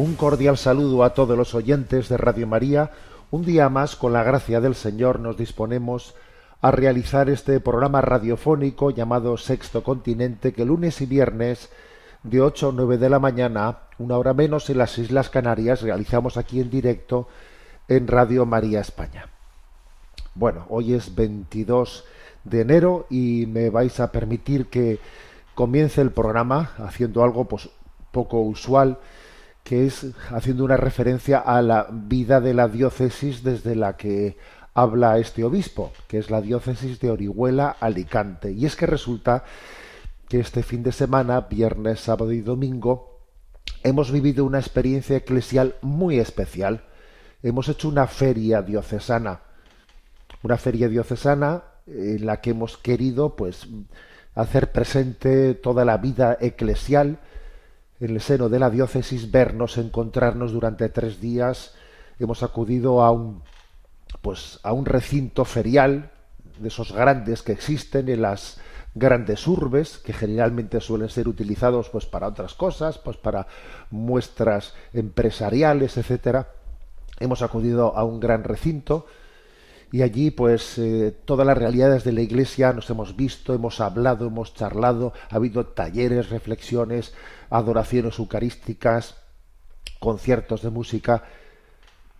Un cordial saludo a todos los oyentes de Radio María. Un día más, con la gracia del Señor, nos disponemos a realizar este programa radiofónico llamado Sexto Continente, que lunes y viernes de 8 a 9 de la mañana, una hora menos en las Islas Canarias, realizamos aquí en directo en Radio María España. Bueno, hoy es 22 de enero y me vais a permitir que comience el programa haciendo algo pues poco usual que es haciendo una referencia a la vida de la diócesis desde la que habla este obispo, que es la diócesis de Orihuela Alicante. Y es que resulta que este fin de semana, viernes, sábado y domingo, hemos vivido una experiencia eclesial muy especial. Hemos hecho una feria diocesana, una feria diocesana en la que hemos querido pues hacer presente toda la vida eclesial en el seno de la diócesis, vernos, encontrarnos durante tres días. Hemos acudido a un pues a un recinto ferial de esos grandes que existen en las grandes urbes que generalmente suelen ser utilizados pues para otras cosas pues para muestras empresariales etcétera hemos acudido a un gran recinto y allí pues eh, todas las realidades de la iglesia nos hemos visto hemos hablado hemos charlado ha habido talleres reflexiones adoraciones eucarísticas conciertos de música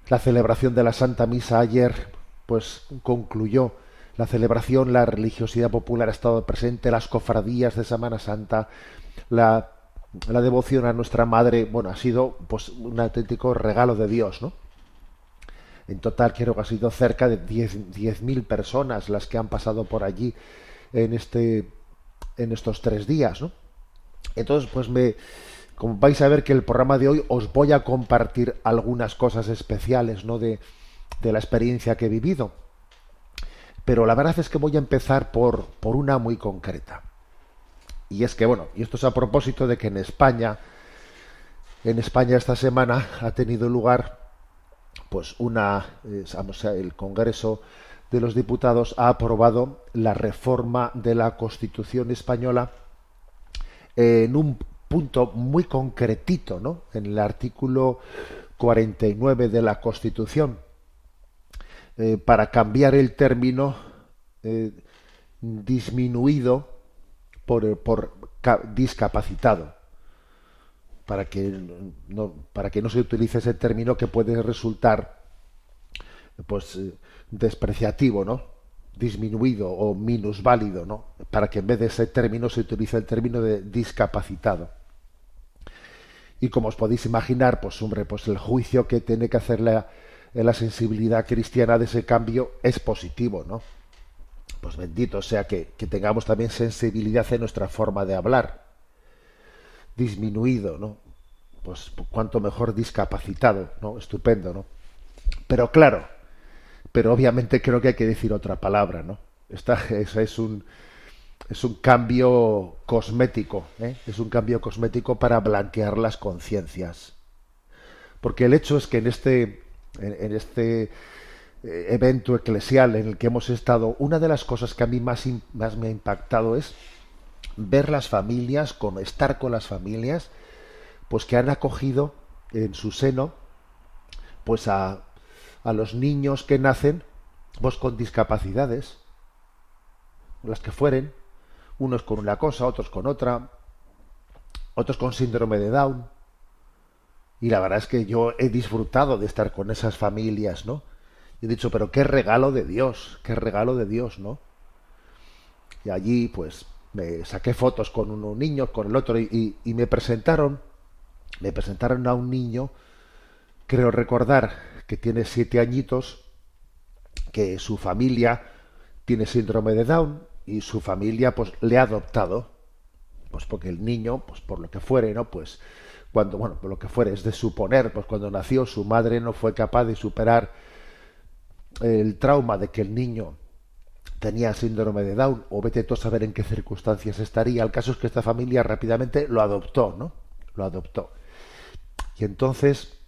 la celebración de la Santa Misa ayer pues concluyó la celebración, la religiosidad popular ha estado presente, las cofradías de Semana Santa, la, la devoción a nuestra Madre, bueno, ha sido pues un auténtico regalo de Dios, ¿no? En total creo que ha sido cerca de 10.000 personas las que han pasado por allí en este en estos tres días, ¿no? Entonces, pues me, como vais a ver que el programa de hoy os voy a compartir algunas cosas especiales ¿no? de, de la experiencia que he vivido. Pero la verdad es que voy a empezar por, por una muy concreta. Y es que, bueno, y esto es a propósito de que en España, en España esta semana ha tenido lugar, pues una, eh, el Congreso de los Diputados ha aprobado la reforma de la Constitución española en un punto muy concretito, ¿no? En el artículo 49 de la Constitución, eh, para cambiar el término eh, disminuido por, por ca- discapacitado, para que no, para que no se utilice ese término que puede resultar pues eh, despreciativo, ¿no? Disminuido o minusválido, ¿no? Para que en vez de ese término se utilice el término de discapacitado. Y como os podéis imaginar, pues hombre, pues el juicio que tiene que hacer la, la sensibilidad cristiana de ese cambio es positivo, ¿no? Pues bendito sea que, que tengamos también sensibilidad en nuestra forma de hablar. Disminuido, ¿no? Pues cuanto mejor discapacitado, ¿no? Estupendo, ¿no? Pero claro, pero obviamente creo que hay que decir otra palabra, ¿no? Esta es, es un es un cambio cosmético, ¿eh? es un cambio cosmético para blanquear las conciencias, porque el hecho es que en este en, este eh, evento eclesial en el que hemos estado, una de las cosas que a mí más, más me ha impactado es ver las familias, con estar con las familias, pues que han acogido en su seno, pues a, a los niños que nacen, pues con discapacidades, las que fueren, unos con una cosa, otros con otra, otros con síndrome de Down. Y la verdad es que yo he disfrutado de estar con esas familias, ¿no? Y he dicho, pero qué regalo de Dios, qué regalo de Dios, ¿no? Y allí, pues, me saqué fotos con unos niños, con el otro, y me presentaron, me presentaron a un niño, creo recordar que tiene siete añitos, que su familia tiene síndrome de Down y su familia pues le ha adoptado, pues porque el niño, pues por lo que fuere, ¿no? Pues cuando, bueno, por lo que fuere, es de suponer, pues cuando nació su madre no fue capaz de superar el trauma de que el niño tenía síndrome de Down, o vete tú a saber en qué circunstancias estaría. El caso es que esta familia rápidamente lo adoptó, ¿no? Lo adoptó. Y entonces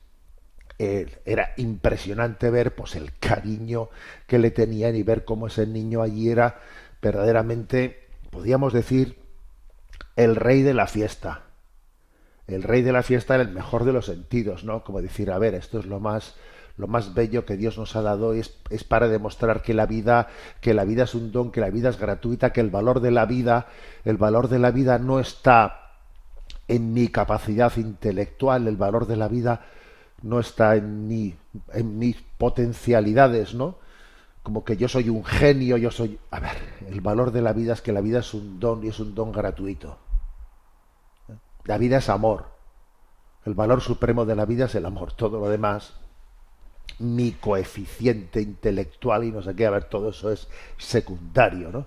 era impresionante ver pues el cariño que le tenían y ver cómo ese niño allí era verdaderamente, podríamos decir, el rey de la fiesta. El rey de la fiesta en el mejor de los sentidos, ¿no? Como decir, a ver, esto es lo más lo más bello que Dios nos ha dado es, es para demostrar que la vida, que la vida es un don, que la vida es gratuita, que el valor de la vida, el valor de la vida no está en mi capacidad intelectual, el valor de la vida no está en mi, en mis potencialidades, ¿no? Como que yo soy un genio, yo soy. A ver, el valor de la vida es que la vida es un don y es un don gratuito. La vida es amor. El valor supremo de la vida es el amor. Todo lo demás mi coeficiente intelectual y no sé qué, a ver, todo eso es secundario, ¿no?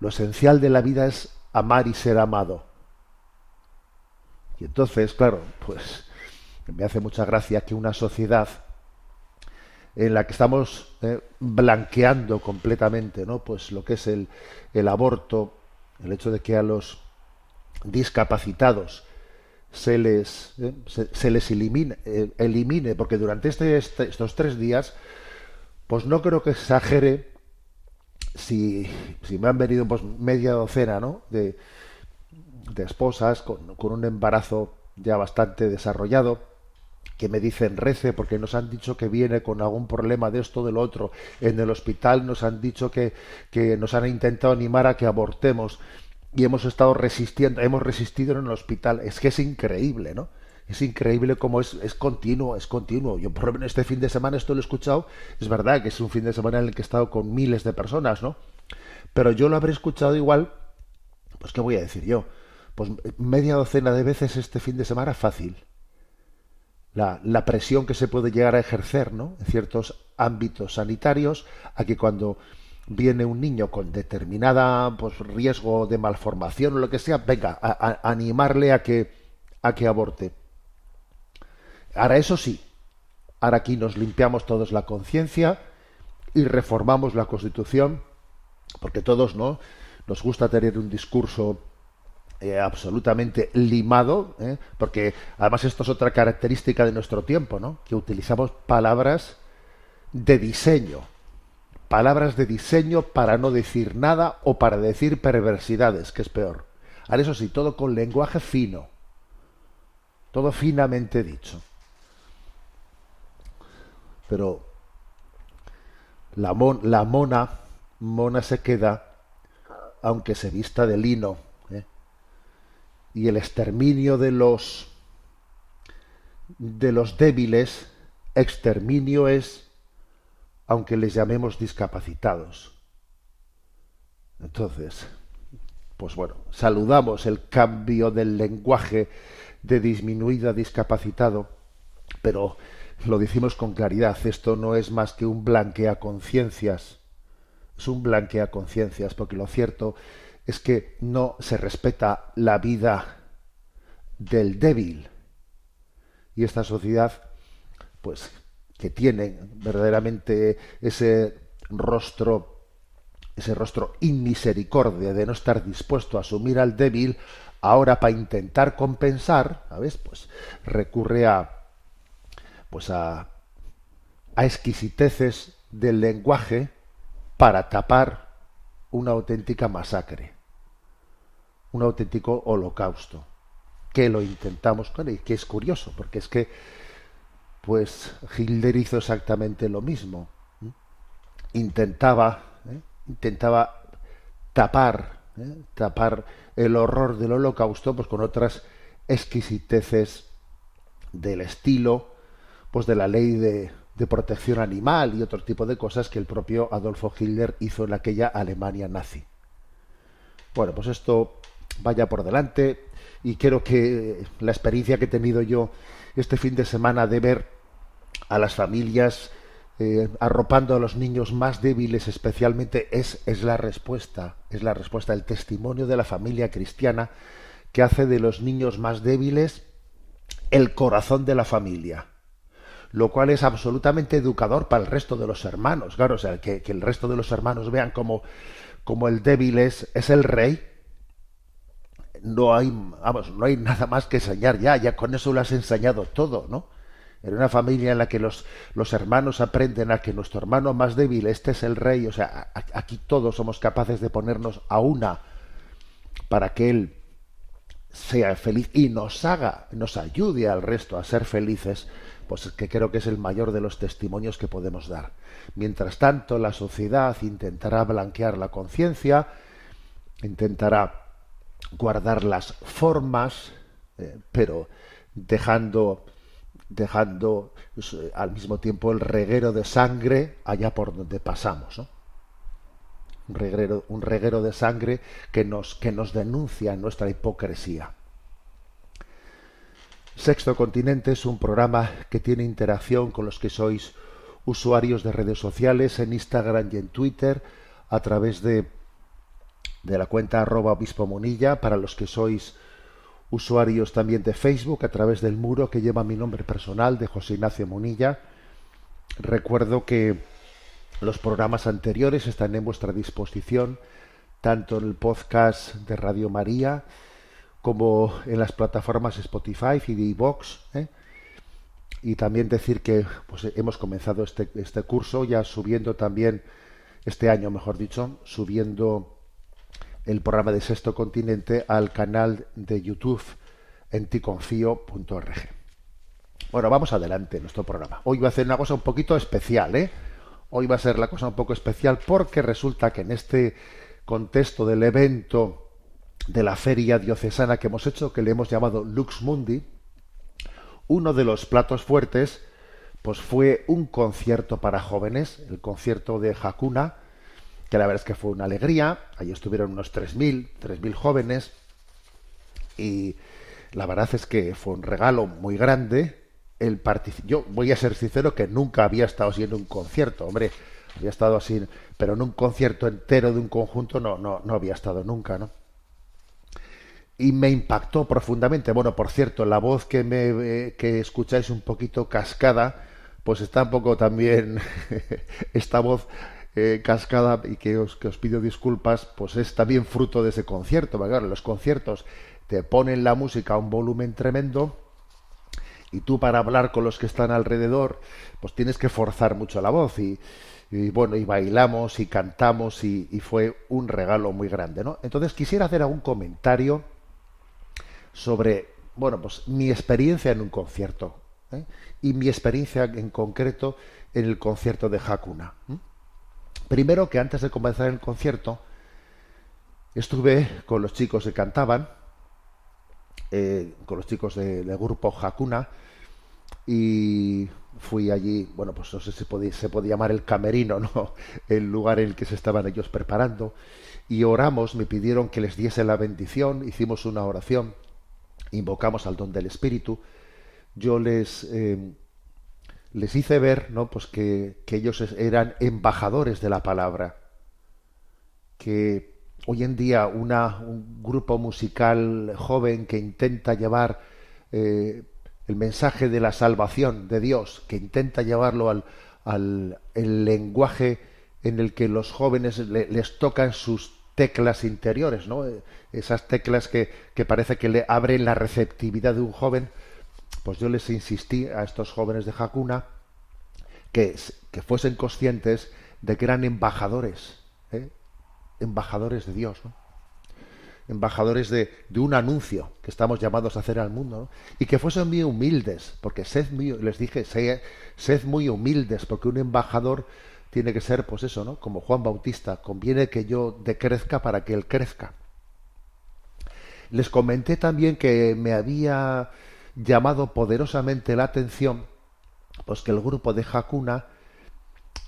Lo esencial de la vida es amar y ser amado. Y entonces, claro, pues me hace mucha gracia que una sociedad en la que estamos eh, blanqueando completamente, ¿no? Pues lo que es el, el aborto, el hecho de que a los discapacitados se les, eh, se, les elimine, eh, elimine, porque durante este, este, estos tres días, pues no creo que exagere si, si me han venido pues media docena ¿no? de, de esposas con, con un embarazo ya bastante desarrollado, que me dicen rece porque nos han dicho que viene con algún problema de esto de lo otro en el hospital nos han dicho que, que nos han intentado animar a que abortemos y hemos estado resistiendo, hemos resistido en el hospital. Es que es increíble, ¿no? Es increíble cómo es, es continuo, es continuo. Yo por lo menos este fin de semana esto lo he escuchado. Es verdad que es un fin de semana en el que he estado con miles de personas, ¿no? Pero yo lo habré escuchado igual, pues ¿qué voy a decir yo? Pues media docena de veces este fin de semana fácil. La, la presión que se puede llegar a ejercer, ¿no? En ciertos ámbitos sanitarios, a que cuando viene un niño con determinada pues, riesgo de malformación o lo que sea, venga, a, a animarle a que, a que aborte. Ahora eso sí, ahora aquí nos limpiamos todos la conciencia y reformamos la Constitución, porque todos no nos gusta tener un discurso eh, absolutamente limado, ¿eh? porque además esto es otra característica de nuestro tiempo, ¿no? que utilizamos palabras de diseño palabras de diseño para no decir nada o para decir perversidades, que es peor. Ahora eso sí, todo con lenguaje fino, todo finamente dicho. Pero la, la mona, mona se queda, aunque se vista de lino. Y el exterminio de los de los débiles, exterminio es aunque les llamemos discapacitados. Entonces, pues bueno, saludamos el cambio del lenguaje de disminuida a discapacitado, pero lo decimos con claridad, esto no es más que un blanquea conciencias, es un blanquea conciencias, porque lo cierto es que no se respeta la vida del débil. Y esta sociedad, pues que tienen verdaderamente ese rostro, ese rostro inmisericordia de no estar dispuesto a asumir al débil, ahora para intentar compensar, ¿sabes? Pues recurre a pues a, a exquisiteces del lenguaje para tapar una auténtica masacre, un auténtico holocausto, que lo intentamos con y que es curioso, porque es que pues Hitler hizo exactamente lo mismo. Intentaba, ¿eh? intentaba tapar, ¿eh? tapar el horror del holocausto pues, con otras exquisiteces del estilo pues de la ley de, de protección animal y otro tipo de cosas que el propio Adolfo Hitler hizo en aquella Alemania nazi. Bueno, pues esto vaya por delante y quiero que la experiencia que he tenido yo este fin de semana de ver a las familias eh, arropando a los niños más débiles especialmente es, es la respuesta, es la respuesta, el testimonio de la familia cristiana que hace de los niños más débiles el corazón de la familia lo cual es absolutamente educador para el resto de los hermanos. Claro, o sea, que, el resto de los hermanos vean como, como el débil es, es el rey. No hay, vamos, no hay nada más que enseñar ya, ya con eso lo has enseñado todo, ¿no? En una familia en la que los, los hermanos aprenden a que nuestro hermano más débil, este es el rey, o sea, aquí todos somos capaces de ponernos a una para que él sea feliz y nos haga, nos ayude al resto a ser felices, pues que creo que es el mayor de los testimonios que podemos dar. Mientras tanto, la sociedad intentará blanquear la conciencia, intentará guardar las formas, eh, pero dejando dejando pues, eh, al mismo tiempo el reguero de sangre allá por donde pasamos, ¿no? Un reguero, un reguero de sangre que nos, que nos denuncia nuestra hipocresía. Sexto Continente es un programa que tiene interacción con los que sois usuarios de redes sociales en Instagram y en Twitter a través de, de la cuenta arroba obispo monilla para los que sois usuarios también de Facebook a través del muro que lleva mi nombre personal de José Ignacio Monilla. Recuerdo que los programas anteriores están en vuestra disposición tanto en el podcast de Radio María como en las plataformas Spotify y de iVox. ¿eh? Y también decir que pues, hemos comenzado este, este curso ya subiendo también, este año mejor dicho, subiendo el programa de Sexto Continente al canal de YouTube en ticonfío.org. Bueno, vamos adelante en nuestro programa. Hoy va a hacer una cosa un poquito especial, ¿eh? Hoy va a ser la cosa un poco especial porque resulta que en este contexto del evento de la feria diocesana que hemos hecho, que le hemos llamado Lux Mundi, uno de los platos fuertes pues fue un concierto para jóvenes, el concierto de Hakuna, que la verdad es que fue una alegría. Allí estuvieron unos 3.000, 3.000 jóvenes. Y la verdad es que fue un regalo muy grande. El Yo voy a ser sincero que nunca había estado en un concierto, hombre. Había estado así, pero en un concierto entero de un conjunto no, no, no había estado nunca, ¿no? Y me impactó profundamente. Bueno, por cierto, la voz que me eh, que escucháis un poquito cascada, pues está un poco también esta voz eh, cascada y que os, que os pido disculpas, pues es también fruto de ese concierto. Los conciertos te ponen la música a un volumen tremendo y tú para hablar con los que están alrededor, pues tienes que forzar mucho la voz y, bueno, y bailamos y cantamos y, fue un regalo muy grande, ¿no? Entonces quisiera hacer algún comentario sobre, bueno, pues mi experiencia en un concierto ¿eh? y mi experiencia en concreto en el concierto de Hakuna. Primero que antes de comenzar el concierto, estuve con los chicos que cantaban, eh, con los chicos del grupo Hakuna, y fui allí, bueno, pues no sé si se puede llamar el camerino, ¿no? El lugar en el que se estaban ellos preparando. Y oramos, me pidieron que les diese la bendición, hicimos una oración, invocamos al don del Espíritu. Yo les eh, les hice ver ¿no? pues que, ellos eran embajadores de la palabra, que hoy en día una, un grupo musical joven que intenta llevar eh, el mensaje de la salvación de Dios, que intenta llevarlo al, al el lenguaje en el que los jóvenes les tocan sus teclas interiores, ¿no? esas teclas que, que parece que le abren la receptividad de un joven, pues yo les insistí a estos jóvenes de Hakuna que, que fuesen conscientes de que eran embajadores, ¿eh? embajadores de Dios, embajadores de, de, un anuncio que estamos llamados a hacer al mundo, y que fuesen muy humildes, porque sed muy, les dije, sed, sed muy humildes, porque un embajador tiene que ser, pues eso, ¿no? Como Juan Bautista, conviene que yo decrezca para que él crezca. Les comenté también que me había llamado poderosamente la atención pues que el grupo de Hakuna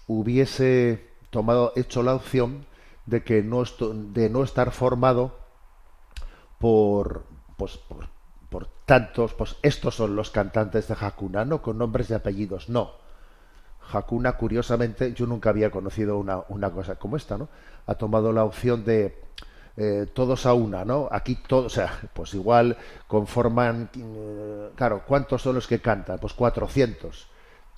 hubiese tomado, hecho la opción de que no de no estar formado por pues por, por tantos pues estos son los cantantes de Hakuna no con nombres y apellidos no Hakuna curiosamente yo nunca había conocido una, una cosa como esta no ha tomado la opción de eh, todos a una no aquí todos o sea pues igual conforman eh, claro cuántos son los que cantan pues 400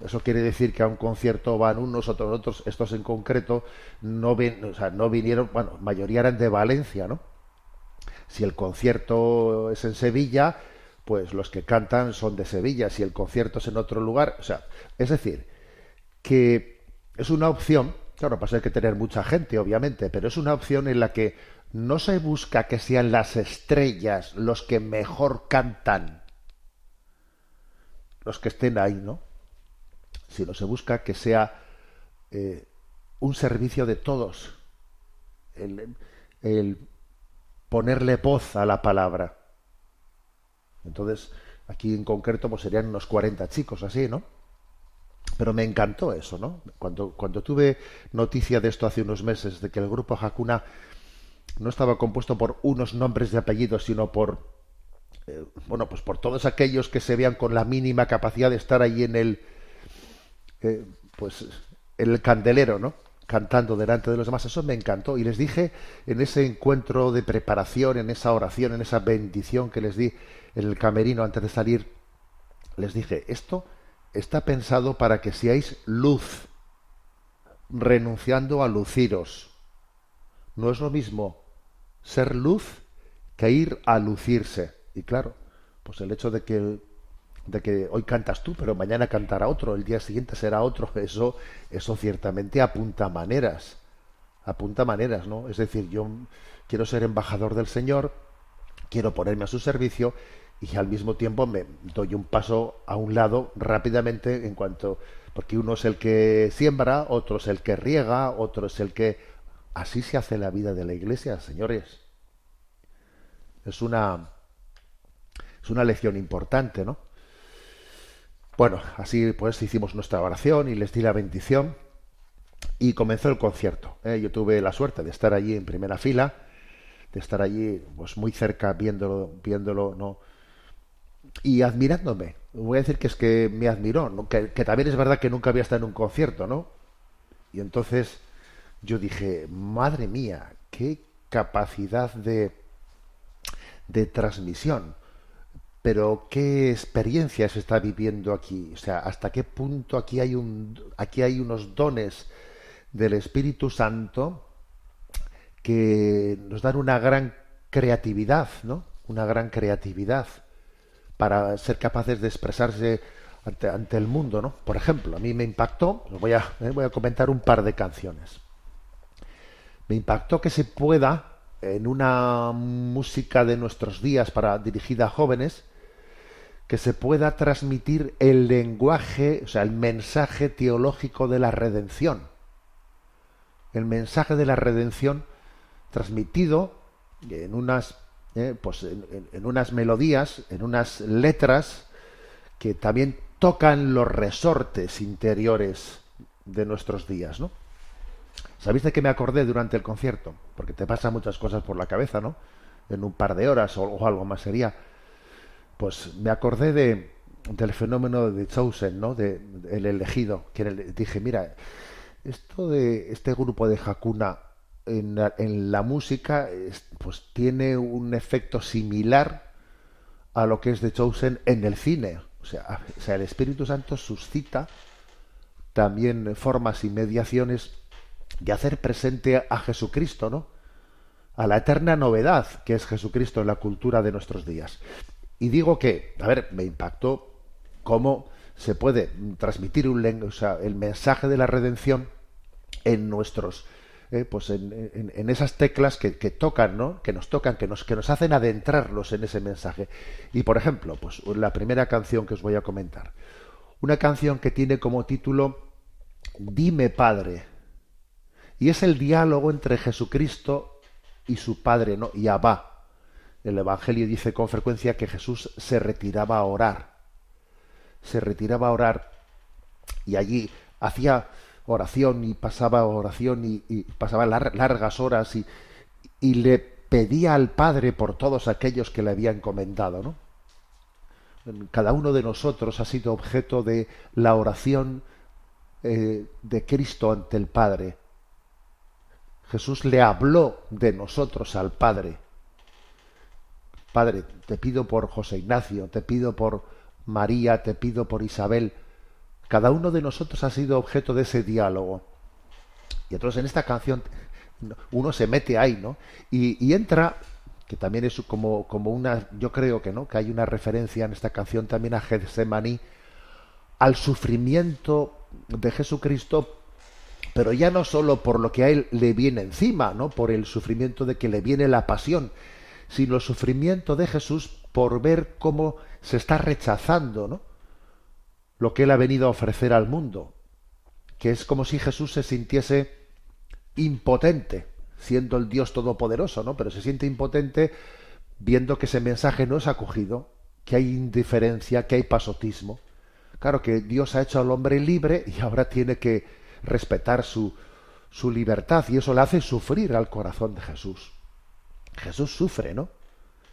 eso quiere decir que a un concierto van unos, otros, otros. Estos en concreto no, ven, o sea, no vinieron, bueno, mayoría eran de Valencia, ¿no? Si el concierto es en Sevilla, pues los que cantan son de Sevilla. Si el concierto es en otro lugar, o sea, es decir, que es una opción, claro, pasa hay que tener mucha gente, obviamente, pero es una opción en la que no se busca que sean las estrellas los que mejor cantan, los que estén ahí, ¿no? sino se busca que sea eh, un servicio de todos, el, ponerle voz a la palabra. Entonces, aquí en concreto pues serían unos 40 chicos así, ¿no? Pero me encantó eso, ¿no? Cuando, cuando tuve noticia de esto hace unos meses, de que el grupo Hakuna no estaba compuesto por unos nombres de apellidos, sino por, eh, bueno, pues por todos aquellos que se vean con la mínima capacidad de estar ahí en el, eh, pues el candelero, ¿no? Cantando delante de los demás. Eso me encantó. Y les dije en ese encuentro de preparación, en esa oración, en esa bendición que les di en el camerino antes de salir, les dije, esto está pensado para que seáis luz, renunciando a luciros. No es lo mismo ser luz que ir a lucirse. Y claro, pues el hecho de que de que hoy cantas tú, pero mañana cantará otro, el día siguiente será otro, eso, eso ciertamente apunta maneras, apunta maneras, ¿no? Es decir, yo quiero ser embajador del Señor, quiero ponerme a su servicio y al mismo tiempo me doy un paso a un lado rápidamente en cuanto, porque uno es el que siembra, otro es el que riega, otro es el que... Así se hace la vida de la iglesia, señores. Es una, es una lección importante, ¿no? Bueno, así pues hicimos nuestra oración y les di la bendición y comenzó el concierto. ¿eh? Yo tuve la suerte de estar allí en primera fila, de estar allí pues muy cerca viéndolo, viéndolo, ¿no? Y admirándome. Voy a decir que es que me admiró, que, que también es verdad que nunca había estado en un concierto, ¿no? Y entonces yo dije, madre mía, qué capacidad de, de transmisión pero qué experiencia se está viviendo aquí, o sea, hasta qué punto aquí hay un aquí hay unos dones del Espíritu Santo que nos dan una gran creatividad, ¿no? Una gran creatividad para ser capaces de expresarse ante, el mundo, ¿no? Por ejemplo, a mí me impactó, voy a, eh, voy a comentar un par de canciones. Me impactó que se pueda en una música de nuestros días para dirigida a jóvenes que se pueda transmitir el lenguaje, o sea, el mensaje teológico de la redención. El mensaje de la redención transmitido en unas, eh, pues en, unas melodías, en unas letras que también tocan los resortes interiores de nuestros días, ¿no? ¿Sabéis de qué me acordé durante el concierto? Porque te pasan muchas cosas por la cabeza, ¿no? En un par de horas o, algo más sería. Pues me acordé de, del fenómeno de Chosen, ¿no? De, de el elegido, que dije, mira, esto de este grupo de Hakuna en la, música, es- pues tiene un efecto similar a lo que es de Chosen en el cine. O sea, o sea, el Espíritu Santo suscita también formas y mediaciones de hacer presente a Jesucristo, ¿no? A la eterna novedad que es Jesucristo en la cultura de nuestros días. Y digo que, a ver, me impactó cómo se puede transmitir el mensaje de la redención en nuestros eh, pues en, en- esas teclas que, que tocan, ¿no? Que nos tocan, que nos, que nos hacen adentrarlos en ese mensaje. Y por ejemplo, pues la primera canción que os voy a comentar. Una canción que tiene como título Dime Padre. Y es el diálogo entre Jesucristo y su Padre, ¿no? Y Abba. El Evangelio dice con frecuencia que Jesús se retiraba a orar. Se retiraba a orar y allí hacía, oración y pasaba oración y, pasaba lar- largas horas y, y le pedía al Padre por todos aquellos que le había encomendado, ¿no? Cada uno de nosotros ha sido objeto de la oración eh, de Cristo ante el Padre. Jesús le habló de nosotros al Padre. Padre, te pido por José Ignacio, te pido por María, te pido por Isabel. Cada uno de nosotros ha sido objeto de ese diálogo. Y entonces en esta canción uno se mete ahí, ¿no? Y, entra, que también es como, como una, yo creo que no, que hay una referencia en esta canción también a Getsemaní, al sufrimiento de Jesucristo, pero ya no solo por lo que a él le viene encima, ¿no? Por el sufrimiento de que le viene la pasión, sino el sufrimiento de Jesús por ver cómo se está rechazando, ¿no? Lo que él ha venido a ofrecer al mundo, que es como si Jesús se sintiese impotente, siendo el Dios todopoderoso, ¿no? Pero se siente impotente viendo que ese mensaje no es acogido, que hay indiferencia, que hay pasotismo. Claro que Dios ha hecho al hombre libre y ahora tiene que respetar su, su libertad y eso le hace sufrir al corazón de Jesús. Jesús sufre, ¿no?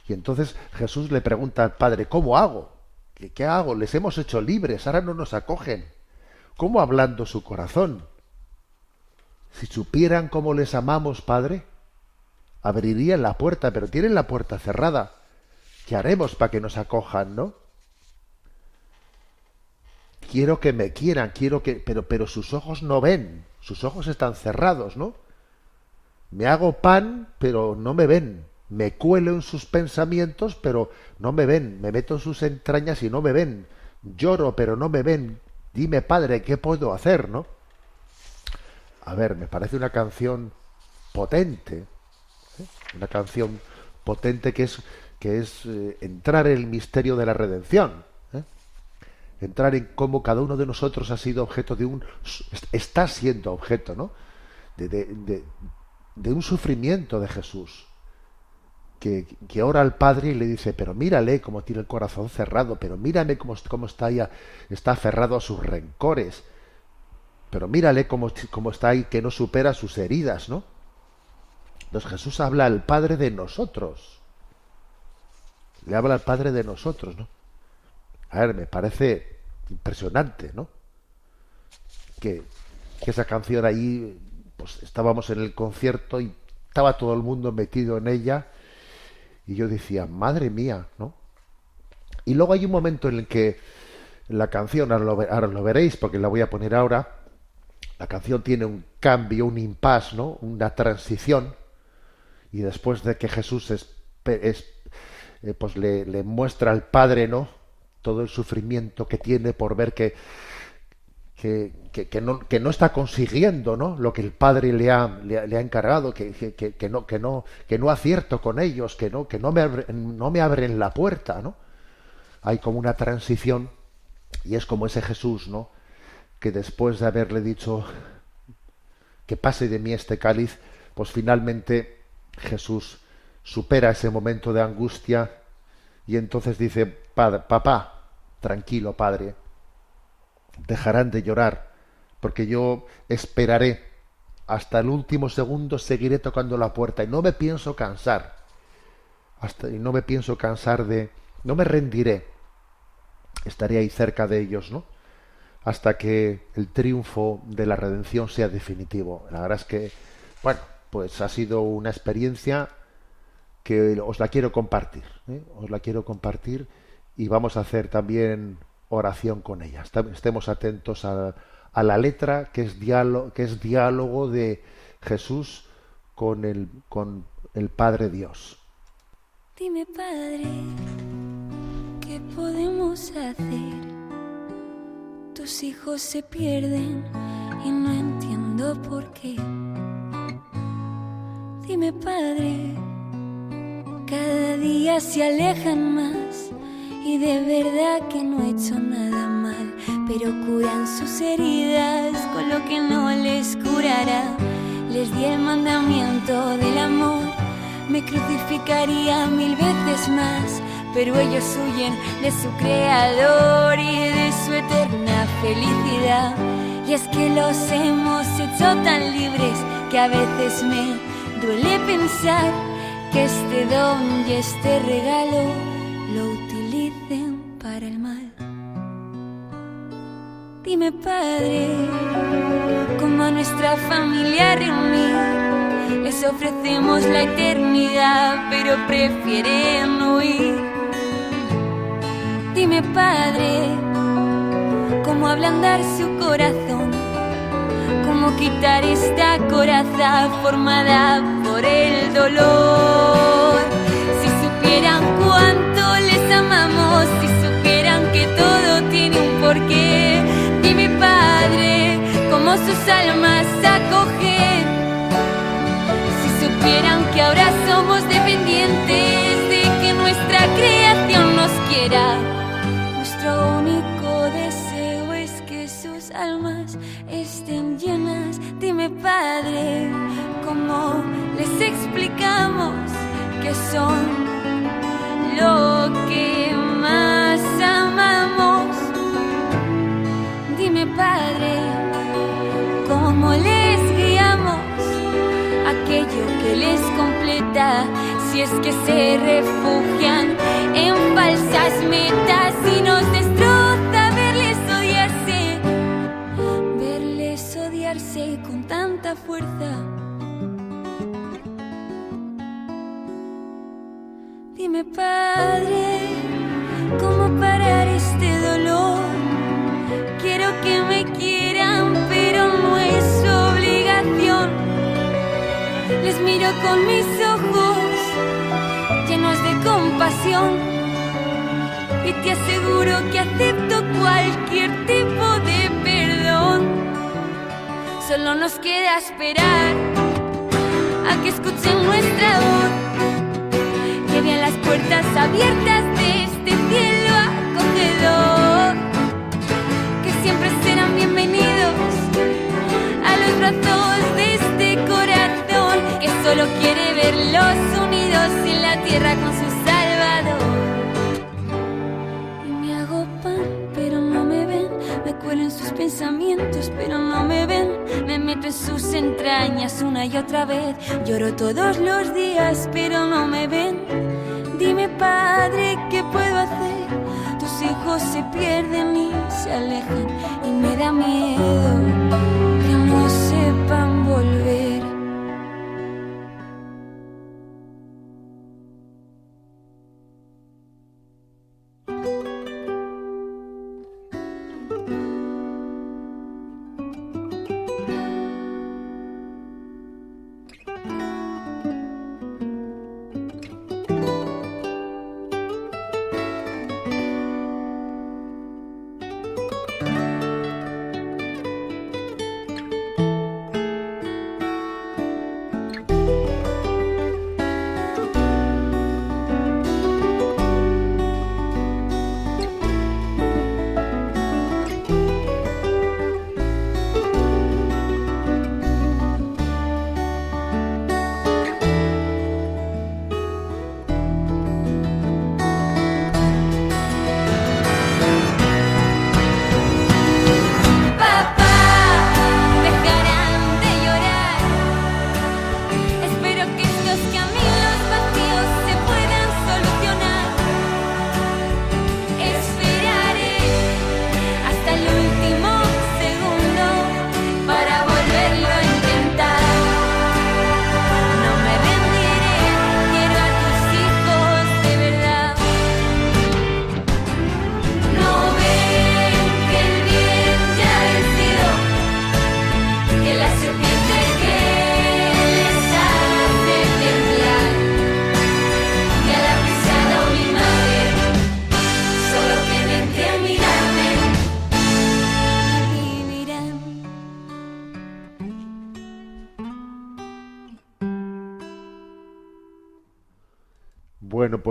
Y entonces Jesús le pregunta al Padre, ¿cómo hago? ¿Qué, hago? Les hemos hecho libres, ahora no nos acogen. ¿Cómo hablando su corazón? Si supieran cómo les amamos, Padre, abrirían la puerta, pero tienen la puerta cerrada. ¿Qué haremos para que nos acojan, no? Quiero que me quieran, quiero que, pero, pero sus ojos no ven, sus ojos están cerrados, ¿no? Me hago pan, pero no me ven. Me cuelo en sus pensamientos, pero no me ven. Me meto en sus entrañas y no me ven. Lloro, pero no me ven. Dime, padre, ¿qué puedo hacer, no? A ver, me parece una canción potente, ¿eh? una canción potente que es que es eh, entrar en el misterio de la redención, ¿eh? entrar en cómo cada uno de nosotros ha sido objeto de un está siendo objeto, ¿no? De, de, un sufrimiento de Jesús. Que, ora al Padre y le dice, pero mírale cómo tiene el corazón cerrado, pero mírame cómo, cómo está, ya, está aferrado a sus rencores, pero mírale cómo, cómo está ahí, que no supera sus heridas, ¿no? Entonces Jesús habla al Padre de nosotros. Le habla al Padre de nosotros, ¿no? A ver, me parece impresionante, ¿no? Que, que esa canción ahí, pues estábamos en el concierto y estaba todo el mundo metido en ella y yo decía, madre mía, ¿no? Y luego hay un momento en el que la canción, ahora lo, veréis porque la voy a poner ahora, la canción tiene un cambio, un impasse, ¿no? Una transición. Y después de que Jesús es, eh, pues le, muestra al Padre, ¿no? Todo el sufrimiento que tiene por ver que, que, no, está consiguiendo, ¿no? Lo que el Padre le ha, le, ha encargado, que, no, que, no, que no acierto con ellos, que no, que no me, no me abren la puerta, ¿no? Hay como una transición y es como ese Jesús, ¿no? que después de haberle dicho que pase de mí este cáliz, pues finalmente Jesús supera ese momento de angustia y entonces dice, papá, tranquilo, padre, dejarán de llorar, porque yo esperaré hasta el último segundo, seguiré tocando la puerta y no me pienso cansar, hasta, y no me pienso cansar de, no me rendiré, estaré ahí cerca de ellos, ¿no? hasta que el triunfo de la redención sea definitivo. La verdad es que, bueno, pues ha sido una experiencia que os la quiero compartir, ¿eh? os la quiero compartir y vamos a hacer también oración con ella. Estemos atentos a, a la letra que es, diálogo, que es diálogo de Jesús con el, con el Padre Dios. Dime, Padre, ¿qué podemos hacer? Tus hijos se pierden y no entiendo por qué. Dime, Padre, cada día se alejan más y de verdad que no he hecho nada mal, pero curan sus heridas con lo que no les curará. Les di el mandamiento del amor, me crucificaría mil veces más pero ellos huyen de su creador y de su eterna felicidad. Y es que los hemos hecho tan libres que a veces me duele pensar que este don y este regalo lo Dime, Padre, cómo a nuestra familia reunir. Les ofrecemos la eternidad, pero prefieren huir. Dime, Padre, cómo ablandar su corazón, cómo quitar esta coraza formada por el dolor. Si supieran cuánto les amamos, si supieran que todo tiene un porqué, sus almas acogen. Si supieran que ahora somos dependientes de que nuestra creación nos quiera. Nuestro único deseo es que sus almas estén llenas. Dime, Padre, ¿cómo les explicamos que son lo que más amamos? Dime, Padre, aquello que les completa? Si es que se refugian en falsas metas y nos destroza verles odiarse, verles odiarse con tanta fuerza. Dime, Padre, ¿cómo parar este dolor? Quiero que me quieran, pero no es obligación. Les miro con mis ojos llenos de compasión y te aseguro que acepto cualquier tipo de perdón. Solo nos queda esperar a que escuchen nuestra voz, que vean las puertas abiertas de este cielo acogedor, que siempre serán bienvenidos a los brazos solo quiere verlos unidos en la tierra con su Salvador. Y me hago pan, pero no me ven. Me cuelo en sus pensamientos, pero no me ven. Me meto en sus entrañas una y otra vez. Lloro todos los días, pero no me ven. Dime, Padre, ¿qué puedo hacer? Tus hijos se pierden y se alejan. Y me da miedo que no sepan volver.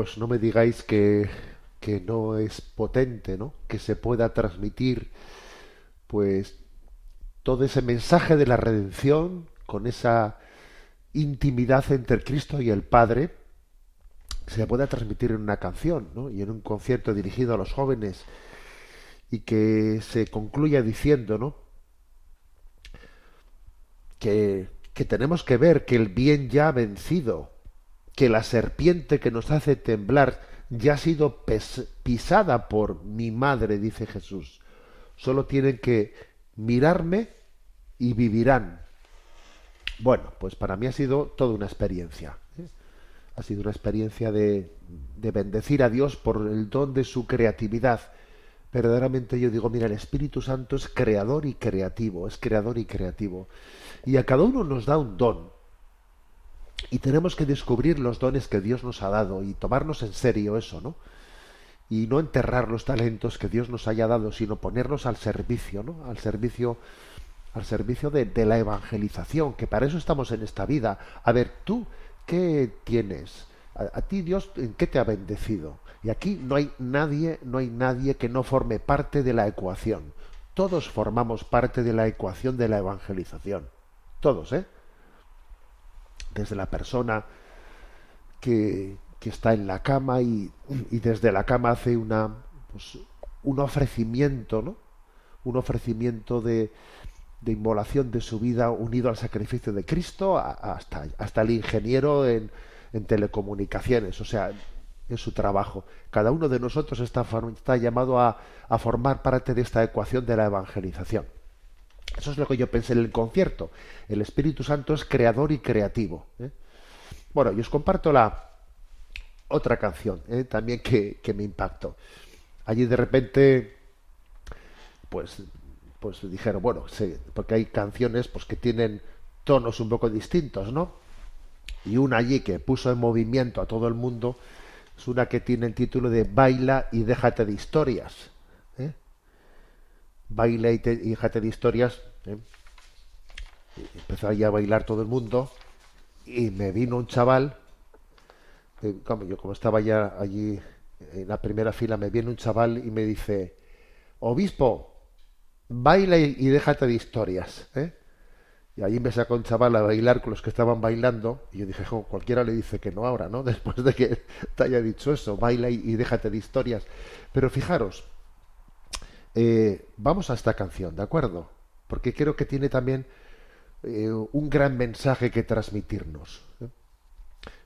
Pues no me digáis que, que no es potente, ¿no? Que se pueda transmitir, pues, todo ese mensaje de la redención con esa intimidad entre Cristo y el Padre, se pueda transmitir en una canción, ¿no? Y en un concierto dirigido a los jóvenes y que se concluya diciendo, ¿no? que, que tenemos que ver que el bien ya ha vencido, que la serpiente que nos hace temblar ya ha sido pisada por mi madre, dice Jesús. Solo tienen que mirarme y vivirán. Bueno, pues para mí ha sido toda una experiencia. ¿eh? Ha sido una experiencia de, de bendecir a Dios por el don de su creatividad. Verdaderamente yo digo, mira, el Espíritu Santo es creador y creativo, es creador y creativo. Y a cada uno nos da un don. Y tenemos que descubrir los dones que Dios nos ha dado y tomarnos en serio eso, ¿no? Y no enterrar los talentos que Dios nos haya dado, sino ponerlos al servicio, ¿no? Al servicio, al servicio de, de la evangelización, que para eso estamos en esta vida. A ver, tú, ¿qué tienes? A, a ti Dios, ¿en qué te ha bendecido? Y aquí no hay nadie, no hay nadie que no forme parte de la ecuación. Todos formamos parte de la ecuación de la evangelización. Todos, ¿eh? Desde la persona que, que está en la cama y, y desde la cama hace una pues, un ofrecimiento, ¿no? Un ofrecimiento de, de inmolación de su vida unido al sacrificio de Cristo hasta, hasta el ingeniero en, en telecomunicaciones, o sea, en su trabajo. Cada uno de nosotros está, está llamado a, a formar parte de esta ecuación de la evangelización. Eso es lo que yo pensé en el concierto. El Espíritu Santo es creador y creativo. ¿eh? Bueno, y os comparto la otra canción ¿eh? también que, que me impactó. Allí de repente, pues, pues dijeron, bueno, porque hay canciones pues que tienen tonos un poco distintos, ¿no? Y una allí que puso en movimiento a todo el mundo es una que tiene el título de Baila y déjate de historias. Baila y, te- y déjate de historias. ¿eh? Empezó ahí a bailar todo el mundo y me vino un chaval, eh, como yo como estaba ya allí en la primera fila, me viene un chaval y me dice, obispo, baila y, déjate de historias. ¿eh? Y allí me sacó un chaval a bailar con los que estaban bailando y yo dije, "Jo, cualquiera le dice que no ahora, ¿no? Después de que te haya dicho eso, baila y déjate de historias. Pero fijaros, eh, vamos a esta canción, ¿de acuerdo? Porque creo que tiene también eh, un gran mensaje que transmitirnos. ¿eh?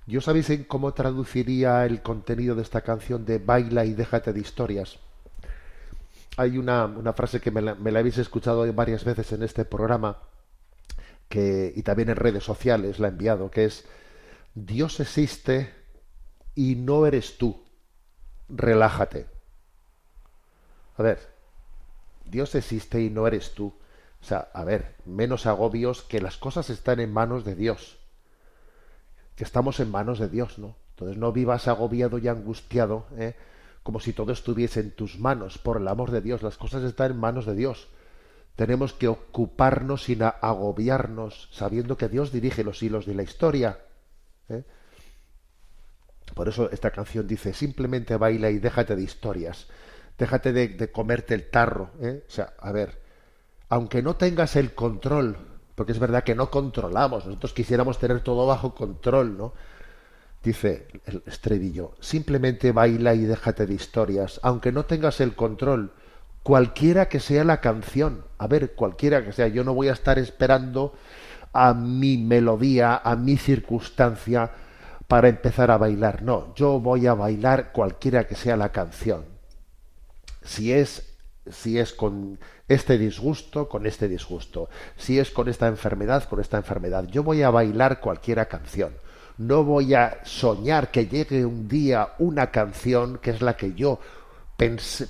¿Yo sabéis en cómo traduciría el contenido de esta canción de Baila y déjate de historias? Hay una, una frase que me la, me la habéis escuchado varias veces en este programa que, y también en redes sociales la he enviado, que es Dios existe y no eres tú. Relájate. A ver, Dios existe y no eres tú. O sea, a ver, menos agobios que las cosas están en manos de Dios. Que estamos en manos de Dios, ¿no? Entonces no vivas agobiado y angustiado, ¿eh? como si todo estuviese en tus manos. Por el amor de Dios, las cosas están en manos de Dios. Tenemos que ocuparnos sin agobiarnos, sabiendo que Dios dirige los hilos de la historia. ¿eh? Por eso esta canción dice, simplemente baila y déjate de historias. Déjate de, comerte el tarro. ¿eh? O sea, a ver, aunque no tengas el control, porque es verdad que no controlamos, nosotros quisiéramos tener todo bajo control, ¿no? Dice el estribillo, simplemente baila y déjate de historias, aunque no tengas el control, cualquiera que sea la canción, a ver, cualquiera que sea, yo no voy a estar esperando a mi melodía, a mi circunstancia para empezar a bailar, no, yo voy a bailar cualquiera que sea la canción. Si es si es con este disgusto, con este disgusto. Si es con esta enfermedad, con esta enfermedad. Yo voy a bailar cualquiera canción. No voy a soñar que llegue un día una canción que es la que yo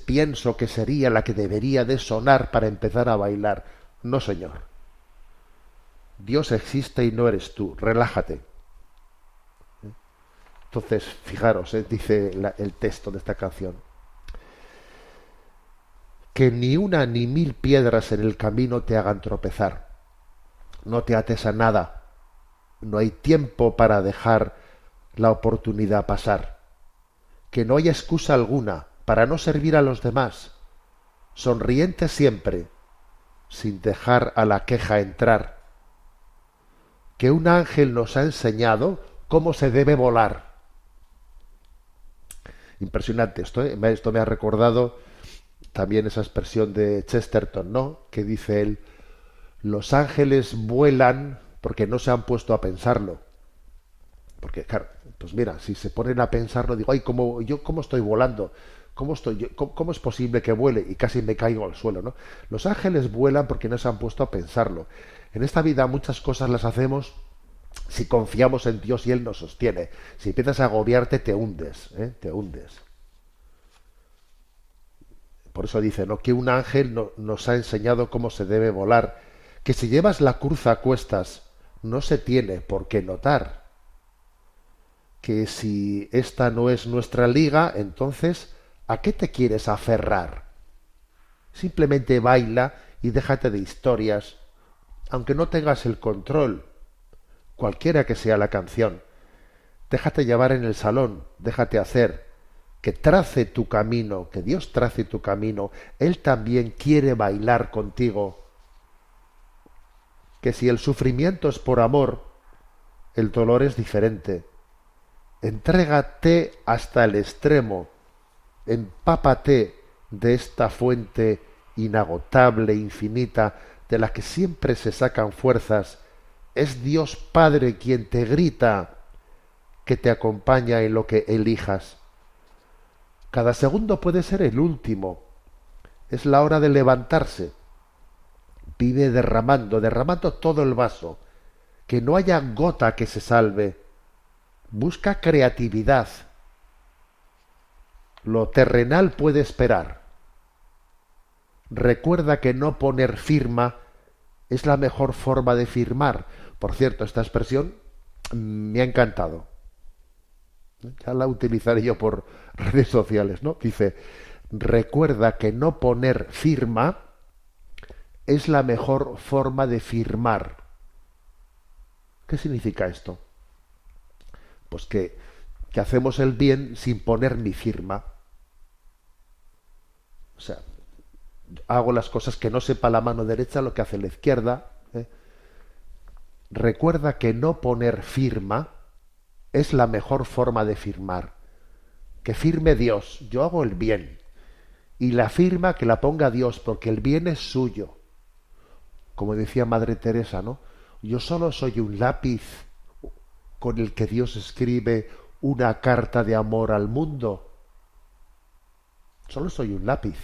pienso que sería la que debería de sonar para empezar a bailar. No, señor. Dios existe y no eres tú. Relájate. Entonces, fijaros, eh, dice el texto de esta canción que ni una ni mil piedras en el camino te hagan tropezar. No te ates a nada. No hay tiempo para dejar la oportunidad pasar. Que no haya excusa alguna para no servir a los demás. Sonriente siempre, sin dejar a la queja entrar. Que un ángel nos ha enseñado cómo se debe volar. Impresionante esto, ¿eh? esto me ha recordado también esa expresión de Chesterton, ¿no? Que dice él, los ángeles vuelan porque no se han puesto a pensarlo. Porque, claro, pues mira, si se ponen a pensarlo, digo, ay, ¿cómo, yo cómo estoy volando? ¿Cómo, estoy, cómo, cómo es posible que vuele? Y casi me caigo al suelo, ¿no? Los ángeles vuelan porque no se han puesto a pensarlo. En esta vida muchas cosas las hacemos si confiamos en Dios y Él nos sostiene. Si empiezas a agobiarte, te hundes, ¿eh? te hundes. Por eso dice, ¿no? Que un ángel no- nos ha enseñado cómo se debe volar. Que si llevas la cruz a cuestas, no se tiene por qué notar. Que si esta no es nuestra liga, entonces, ¿a qué te quieres aferrar? Simplemente baila y déjate de historias, aunque no tengas el control, cualquiera que sea la canción. Déjate llevar en el salón, déjate hacer, que trace tu camino, que Dios trace tu camino. Él también quiere bailar contigo. Que si el sufrimiento es por amor, el dolor es diferente. Entrégate hasta el extremo, empápate de esta fuente inagotable, infinita, de la que siempre se sacan fuerzas. Es Dios Padre quien te grita que te acompaña en lo que elijas. Cada segundo puede ser el último. Es la hora de levantarse. Vive derramando, derramando todo el vaso. Que no haya gota que se salve. Busca creatividad. Lo terrenal puede esperar. Recuerda que no poner firma es la mejor forma de firmar. Por cierto, esta expresión me ha encantado. Ya la utilizaré yo por redes sociales, ¿no? Dice, recuerda que no poner firma es la mejor forma de firmar. ¿Qué significa esto? Pues que, que hacemos el bien sin poner mi firma. O sea, hago las cosas que no sepa la mano derecha lo que hace la izquierda. ¿eh? Recuerda que no poner firma es la mejor forma de firmar. Que firme Dios, yo hago el bien. Y la firma que la ponga Dios, porque el bien es suyo. Como decía Madre Teresa, ¿no? Yo solo soy un lápiz con el que Dios escribe una carta de amor al mundo. Solo soy un lápiz.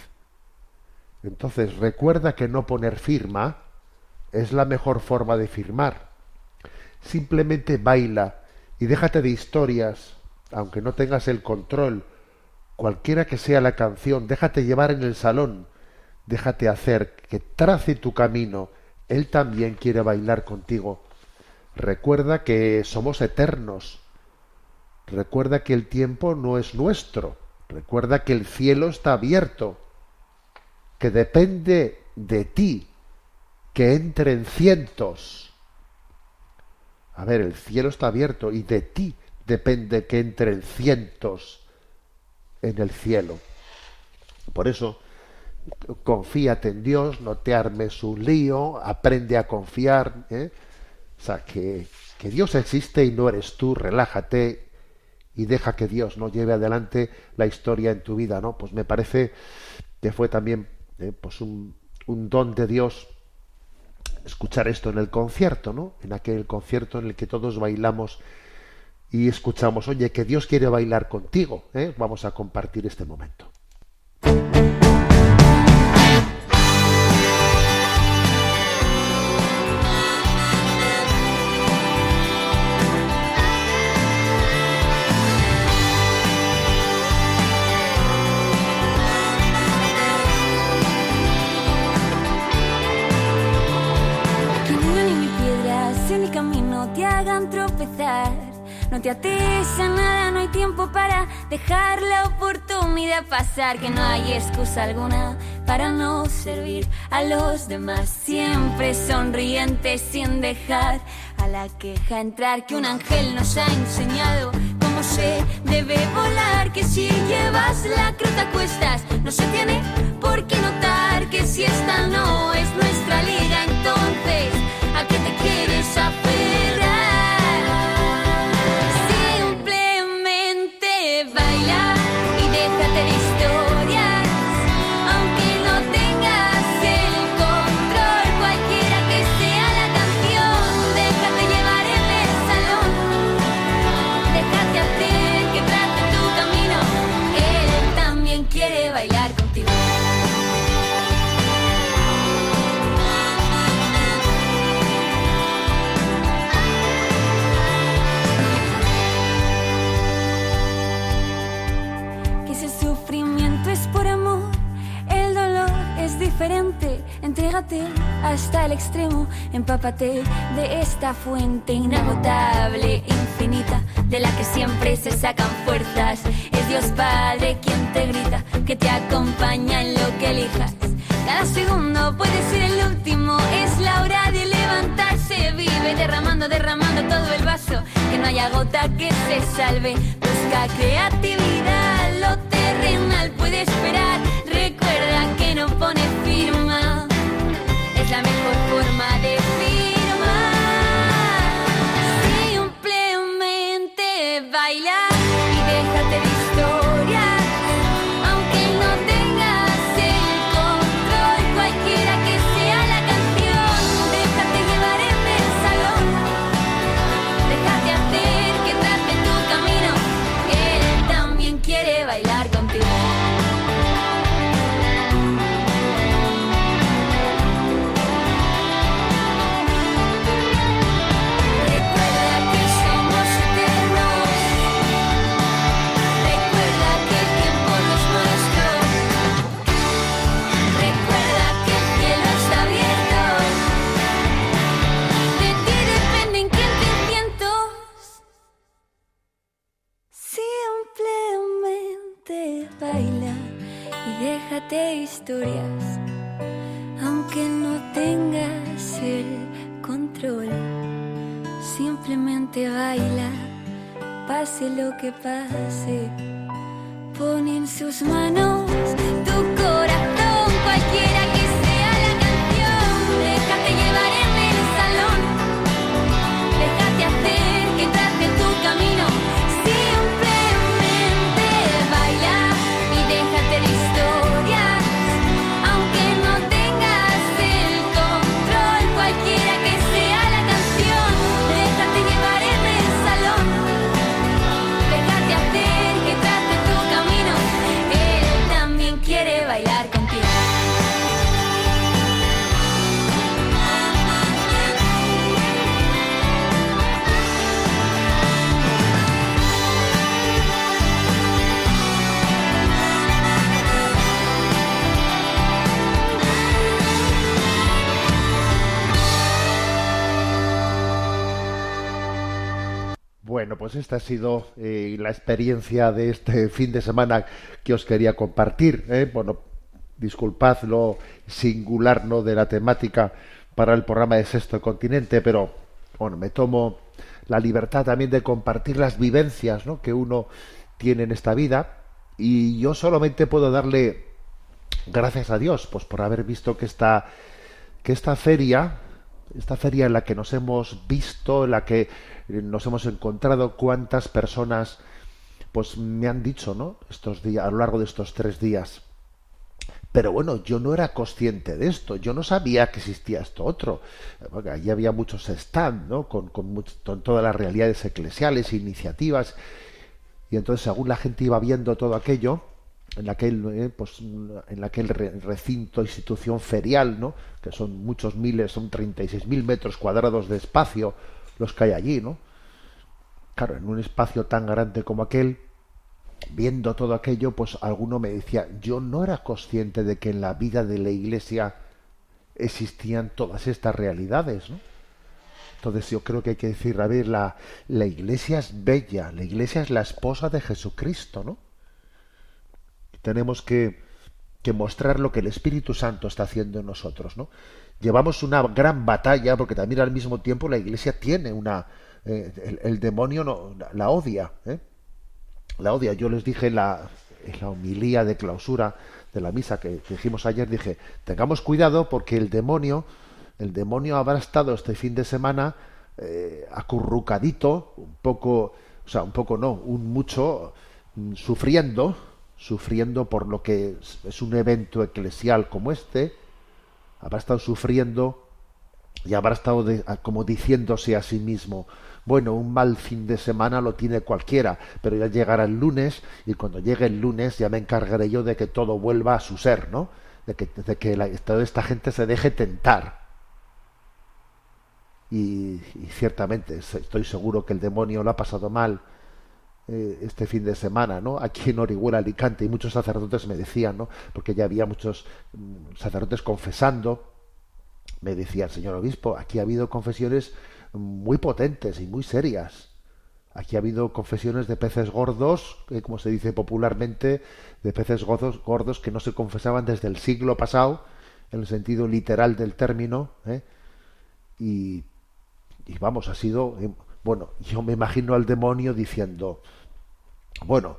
Entonces recuerda que no poner firma es la mejor forma de firmar. Simplemente baila y déjate de historias, aunque no tengas el control, cualquiera que sea la canción, déjate llevar en el salón, déjate hacer, que trace tu camino, Él también quiere bailar contigo. Recuerda que somos eternos, recuerda que el tiempo no es nuestro, recuerda que el cielo está abierto, que depende de ti, que entren cientos. A ver, el cielo está abierto y de ti depende que entren cientos en el cielo. Por eso, confíate en Dios, no te armes un lío, aprende a confiar. ¿eh? O sea, que, que Dios existe y no eres tú, relájate y deja que Dios no lleve adelante la historia en tu vida, ¿no? Pues me parece que fue también eh, pues un, un don de Dios escuchar esto en el concierto, ¿no? En aquel concierto en el que todos bailamos y escuchamos, oye, que Dios quiere bailar contigo, ¿eh? Vamos a compartir este momento. Tropezar. No te ates nada, no hay tiempo para dejar la oportunidad pasar. Que no hay excusa alguna para no servir a los demás. Siempre sonriente sin dejar a la queja entrar. Que un ángel nos ha enseñado cómo se debe volar. Que si llevas la cruz a cuestas, no se tiene por qué notar que si esta no es nuestra liga, entonces ¿a qué te quieres aferrar? Hasta el extremo, empápate de esta fuente inagotable, infinita, de la que siempre se sacan fuerzas. Es Dios Padre quien te grita, que te acompaña en lo que elijas. Cada segundo puede ser el último, es la hora de levantarse. Vive derramando, derramando todo el vaso, que no haya gota que se salve. Busca creatividad, lo terrenal puede esperar. Recuerda que no pone firma, es la mejor forma de firmar. Simplemente baila aunque no tengas el control. Simplemente baila, pase lo que pase. Pon en sus manos tu corazón, cualquiera Bueno, pues esta ha sido eh, la experiencia de este fin de semana que os quería compartir. ¿eh? Bueno, disculpad lo singular ¿no? de la temática para el programa de Sexto Continente, pero bueno, me tomo la libertad también de compartir las vivencias ¿no? que uno tiene en esta vida y yo solamente puedo darle gracias a Dios pues por haber visto que esta que esta feria esta feria en la que nos hemos visto en la que nos hemos encontrado cuántas personas pues me han dicho no estos días a lo largo de estos tres días pero bueno, yo no era consciente de esto, yo no sabía que existía esto otro. Allí había muchos stands, ¿no? Con, con, todas las realidades eclesiales, iniciativas. Y entonces, según la gente iba viendo todo aquello, en aquel, eh, pues, en aquel re- recinto, institución ferial, ¿no? Que son muchos miles, son 36.000 metros cuadrados de espacio los que hay allí, ¿no? Claro, en un espacio tan grande como aquel, viendo todo aquello, pues alguno me decía, yo no era consciente de que en la vida de la iglesia existían todas estas realidades, ¿no? Entonces yo creo que hay que decir, a ver, la, la iglesia es bella, la iglesia es la esposa de Jesucristo, ¿no? Tenemos que, que mostrar lo que el Espíritu Santo está haciendo en nosotros, ¿no? Llevamos una gran batalla porque también al mismo tiempo la iglesia tiene una... eh, el, demonio no, la odia, ¿eh? la odia. Yo les dije en la, en la homilía de clausura de la misa que, que dijimos ayer, dije, tengamos cuidado porque el demonio, el demonio habrá estado este fin de semana eh, acurrucadito, un poco, o sea, un poco no, un mucho, mm, sufriendo, sufriendo por lo que es, es un evento eclesial como este, habrá estado sufriendo y habrá estado como diciéndose a sí mismo, bueno, un mal fin de semana lo tiene cualquiera, pero ya llegará el lunes y cuando llegue el lunes ya me encargaré yo de que todo vuelva a su ser, ¿no? De que, de que la- toda esta gente se deje tentar. Y, y ciertamente estoy seguro que el demonio lo ha pasado mal eh, este fin de semana, ¿no? Aquí en Orihuela, Alicante, y muchos sacerdotes me decían, ¿no? Porque ya había muchos mm, sacerdotes confesando, me decían, señor obispo, aquí ha habido confesiones muy potentes y muy serias. Aquí ha habido confesiones de peces gordos, eh, como se dice popularmente, de peces gordos, gordos que no se confesaban desde el siglo pasado, en el sentido literal del término, ¿eh? y, y, vamos, ha sido, bueno, yo me imagino al demonio diciendo, bueno,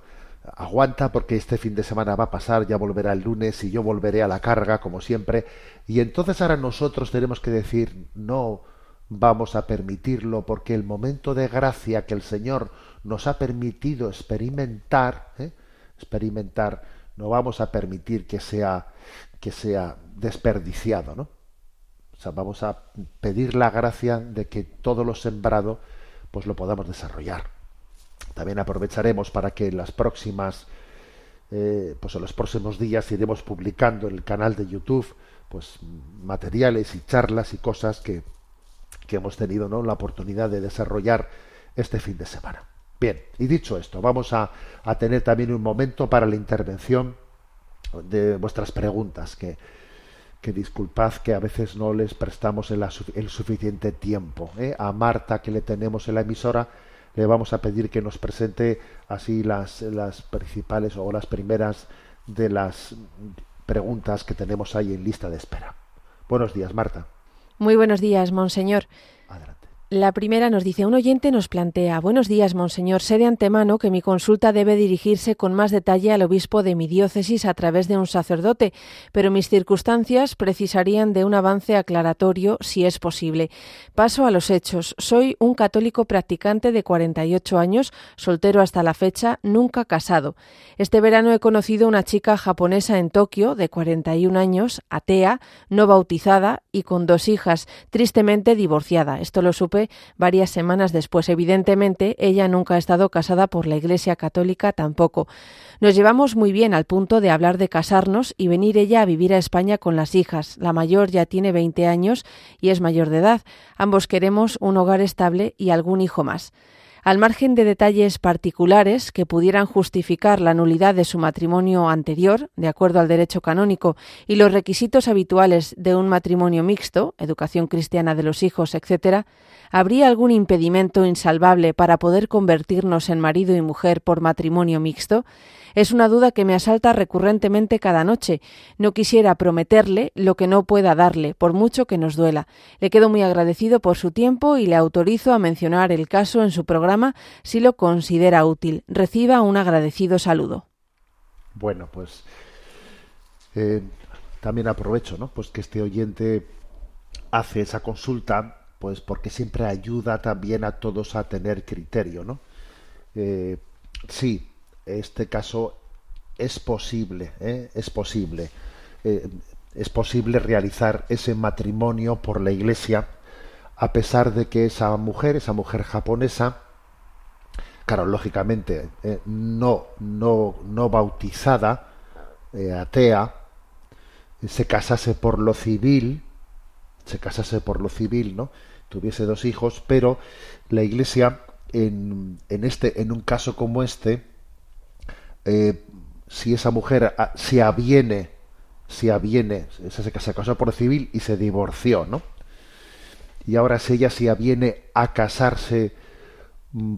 aguanta porque este fin de semana va a pasar, ya volverá el lunes y yo volveré a la carga, como siempre, y entonces ahora nosotros tenemos que decir, no, vamos a permitirlo porque el momento de gracia que el Señor nos ha permitido experimentar, ¿eh? experimentar, no vamos a permitir que sea que sea desperdiciado, ¿no? O sea, vamos a pedir la gracia de que todo lo sembrado pues lo podamos desarrollar. También aprovecharemos para que en las próximas eh, pues en los próximos días iremos publicando en el canal de YouTube pues materiales y charlas y cosas que, que hemos tenido ¿no? la oportunidad de desarrollar este fin de semana. Bien, y dicho esto, vamos a, a tener también un momento para la intervención de vuestras preguntas, que, que disculpad que a veces no les prestamos el, suficiente tiempo. ¿eh? A Marta, que le tenemos en la emisora, le vamos a pedir que nos presente así las, las principales o las primeras de las preguntas que tenemos ahí en lista de espera. Buenos días, Marta. Muy buenos días, monseñor. La primera nos dice, un oyente nos plantea, buenos días, monseñor, sé de antemano que mi consulta debe dirigirse con más detalle al obispo de mi diócesis a través de un sacerdote, pero mis circunstancias precisarían de un avance aclaratorio si es posible. Paso a los hechos. Soy un católico practicante de 48 años, soltero hasta la fecha, nunca casado. Este verano he conocido una chica japonesa en Tokio, de 41 años, atea, no bautizada y con dos hijas, tristemente divorciada. Esto lo supe varias semanas después. Evidentemente, ella nunca ha estado casada por la Iglesia Católica tampoco. Nos llevamos muy bien al punto de hablar de casarnos y venir ella a vivir a España con las hijas. La mayor ya tiene 20 años y es mayor de edad. Ambos queremos un hogar estable y algún hijo más. Al margen de detalles particulares que pudieran justificar la nulidad de su matrimonio anterior, de acuerdo al derecho canónico, y los requisitos habituales de un matrimonio mixto, educación cristiana de los hijos, etc., ¿habría algún impedimento insalvable para poder convertirnos en marido y mujer por matrimonio mixto? Es una duda que me asalta recurrentemente cada noche. No quisiera prometerle lo que no pueda darle, por mucho que nos duela. Le quedo muy agradecido por su tiempo y le autorizo a mencionar el caso en su programa si lo considera útil. Reciba un agradecido saludo. Bueno, pues eh, también aprovecho, ¿no? Pues que este oyente hace esa consulta, pues porque siempre ayuda también a todos a tener criterio, ¿no? Eh, sí, este caso es posible, ¿eh? es posible, eh, es posible realizar ese matrimonio por la Iglesia, a pesar de que esa mujer, esa mujer japonesa, claro, lógicamente eh, no, no, no bautizada, eh, atea, se casase por lo civil, se casase por lo civil, ¿no? Tuviese dos hijos, pero la Iglesia en, en este, en un caso como este, eh, si esa mujer ah, se aviene, se aviene, se, se casó por civil y se divorció, ¿no? Y ahora si ella se aviene a casarse mm,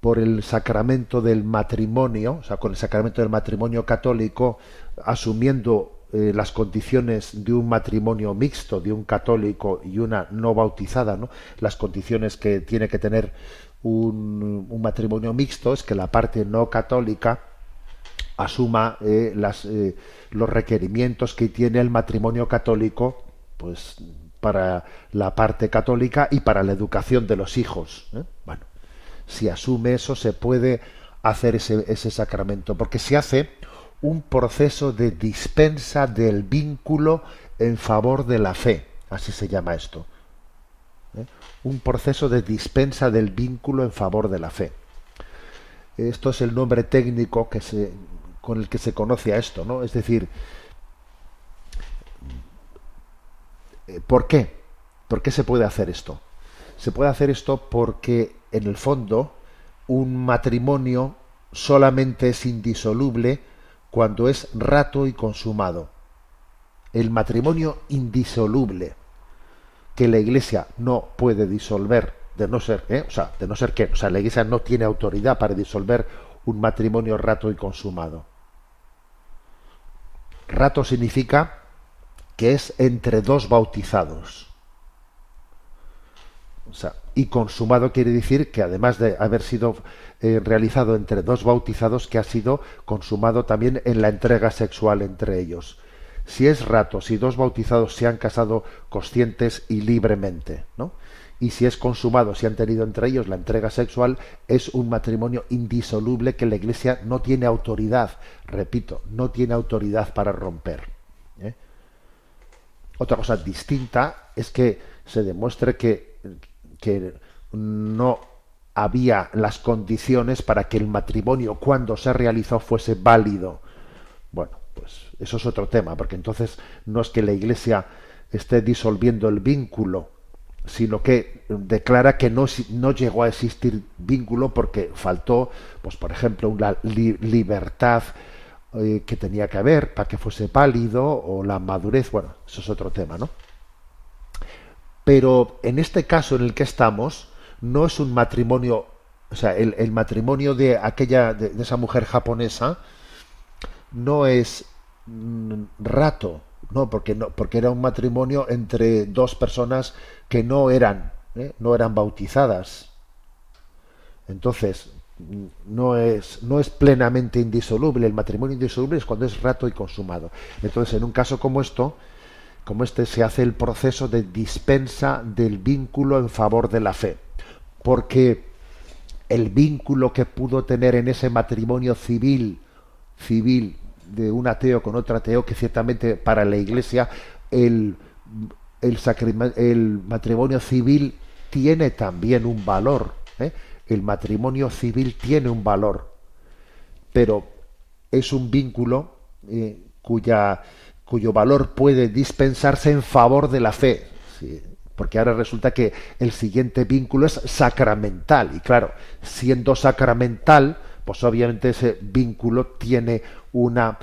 por el sacramento del matrimonio, o sea, con el sacramento del matrimonio católico, asumiendo eh, las condiciones de un matrimonio mixto, de un católico y una no bautizada, ¿no? Las condiciones que tiene que tener un, un matrimonio mixto es que la parte no católica asuma eh, eh, los requerimientos que tiene el matrimonio católico pues para la parte católica y para la educación de los hijos ¿eh? bueno si asume eso se puede hacer ese, ese sacramento porque se hace un proceso de dispensa del vínculo en favor de la fe así se llama esto un proceso de dispensa del vínculo en favor de la fe esto es el nombre técnico que se, con el que se conoce a esto, ¿no? Es decir, eh, ¿por qué? ¿Por qué se puede hacer esto? Se puede hacer esto porque, en el fondo, un matrimonio solamente es indisoluble cuando es rato y consumado. El matrimonio indisoluble que la Iglesia no puede disolver, de no ser, ¿eh? o sea, de no ser que, o sea, la Iglesia no tiene autoridad para disolver un matrimonio rato y consumado. Rato significa que es entre dos bautizados. O sea, y consumado quiere decir que además de haber sido eh, realizado entre dos bautizados, que ha sido consumado también en la entrega sexual entre ellos. Si es rato, si dos bautizados se han casado conscientes y libremente, ¿no? Y si es consumado, si han tenido entre ellos la entrega sexual, es un matrimonio indisoluble que la Iglesia no tiene autoridad, repito, no tiene autoridad para romper. ¿eh? Otra cosa distinta es que se demuestre que, que no había las condiciones para que el matrimonio cuando se realizó fuese válido. Bueno, pues eso es otro tema, porque entonces no es que la Iglesia esté disolviendo el vínculo, sino que declara que no, no llegó a existir vínculo porque faltó, pues por ejemplo, una libertad eh, que tenía que haber para que fuese válido o la madurez, bueno, eso es otro tema, ¿no? Pero en este caso en el que estamos, no es un matrimonio, o sea, el, matrimonio de aquella, de, esa mujer japonesa, no es mm, rato, no, porque no, porque era un matrimonio entre dos personas que no eran, ¿eh? no eran bautizadas. Entonces, no es, no es plenamente indisoluble. El matrimonio indisoluble es cuando es rato y consumado. Entonces, en un caso como esto, como este, se hace el proceso de dispensa del vínculo en favor de la fe. Porque el vínculo que pudo tener en ese matrimonio civil, civil de un ateo con otro ateo, que ciertamente para la Iglesia el, el, matrimonio civil tiene también un valor. ¿eh? El matrimonio civil tiene un valor, pero es un vínculo eh, cuya cuyo valor puede dispensarse en favor de la fe. Porque ahora resulta que el siguiente vínculo es sacramental. Y claro, siendo sacramental, pues obviamente ese vínculo tiene una,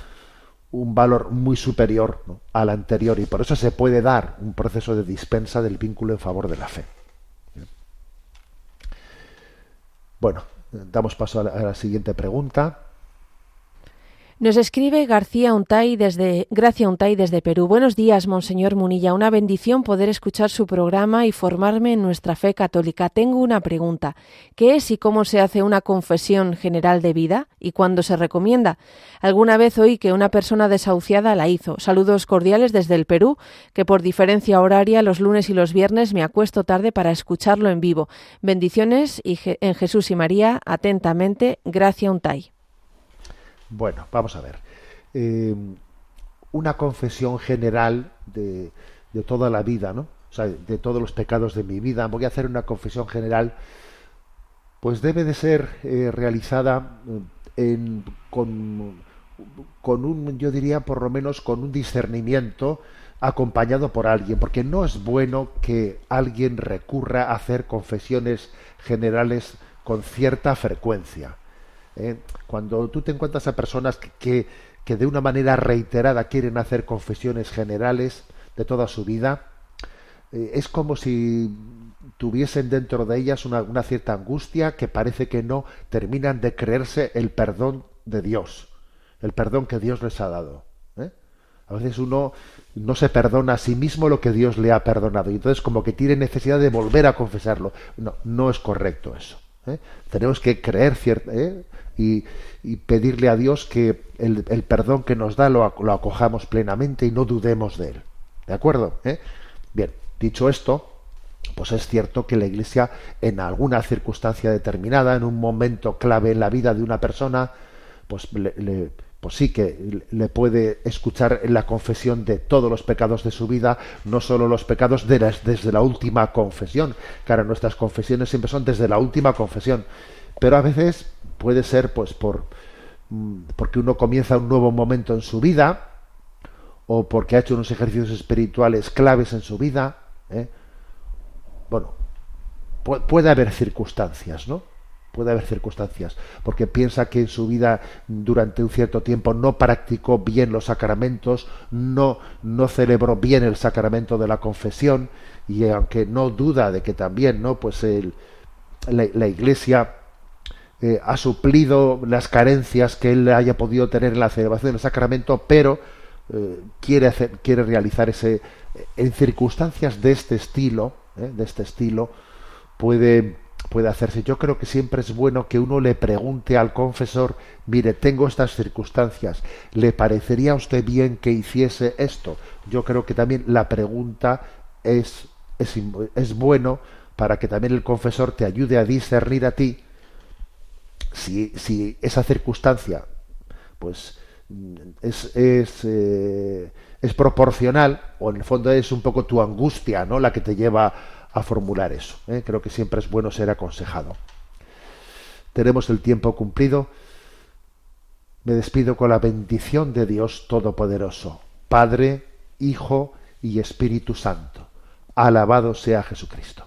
un valor muy superior al anterior. Y por eso se puede dar un proceso de dispensa del vínculo en favor de la fe. Bueno, damos paso a la siguiente pregunta. Nos escribe García Untay desde Gracia Untay desde Perú. Buenos días, Monseñor Munilla. Una bendición poder escuchar su programa y formarme en nuestra fe católica. Tengo una pregunta. ¿Qué es y cómo se hace una confesión general de vida y cuándo se recomienda? Alguna vez oí que una persona desahuciada la hizo. Saludos cordiales desde el Perú, que por diferencia horaria los lunes y los viernes me acuesto tarde para escucharlo en vivo. Bendiciones y en Jesús y María, atentamente, Gracia Untay. Bueno, vamos a ver. Eh, una confesión general de, toda la vida, ¿no? O sea, de todos los pecados de mi vida. Voy a hacer una confesión general, pues debe de ser eh, realizada eh, con, con un, yo diría, por lo menos con un discernimiento acompañado por alguien, porque no es bueno que alguien recurra a hacer confesiones generales con cierta frecuencia. ¿Eh? cuando tú te encuentras a personas que, de una manera reiterada quieren hacer confesiones generales de toda su vida, eh, es como si tuviesen dentro de ellas una, cierta angustia que parece que no terminan de creerse el perdón de Dios, el perdón que Dios les ha dado. ¿eh? A veces uno no se perdona a sí mismo lo que Dios le ha perdonado y entonces como que tiene necesidad de volver a confesarlo. No, no es correcto eso. Tenemos que creer cierta, y, pedirle a Dios que el, perdón que nos da lo, acojamos plenamente y no dudemos de él. ¿De acuerdo? ¿Eh? Bien, dicho esto, pues es cierto que la Iglesia en alguna circunstancia determinada, en un momento clave en la vida de una persona, pues, le, pues sí que le puede escuchar la confesión de todos los pecados de su vida, no solo los pecados de desde la última confesión. Claro, nuestras confesiones siempre son desde la última confesión, pero a veces puede ser pues por mm, porque uno comienza un nuevo momento en su vida o porque ha hecho unos ejercicios espirituales claves en su vida ¿eh? bueno puede haber circunstancias no puede haber circunstancias, porque piensa que en su vida durante un cierto tiempo no practicó bien los sacramentos, no, no celebró bien el sacramento de la confesión, y aunque no duda de que también, ¿no? Pues el, la, Iglesia eh, ha suplido las carencias que él haya podido tener en la celebración del sacramento, pero eh, quiere hacer, quiere realizar ese en circunstancias de este estilo, ¿eh? de este estilo, puede puede hacerse. Yo creo que siempre es bueno que uno le pregunte al confesor, mire, tengo estas circunstancias, ¿le parecería a usted bien que hiciese esto? Yo creo que también la pregunta es, es, es bueno para que también el confesor te ayude a discernir a ti si, esa circunstancia pues es, es, eh, es proporcional o en el fondo es un poco tu angustia no la que te lleva a formular eso. ¿eh? Creo que siempre es bueno ser aconsejado. Tenemos el tiempo cumplido. Me despido con la bendición de Dios Todopoderoso, Padre, Hijo y Espíritu Santo. Alabado sea Jesucristo.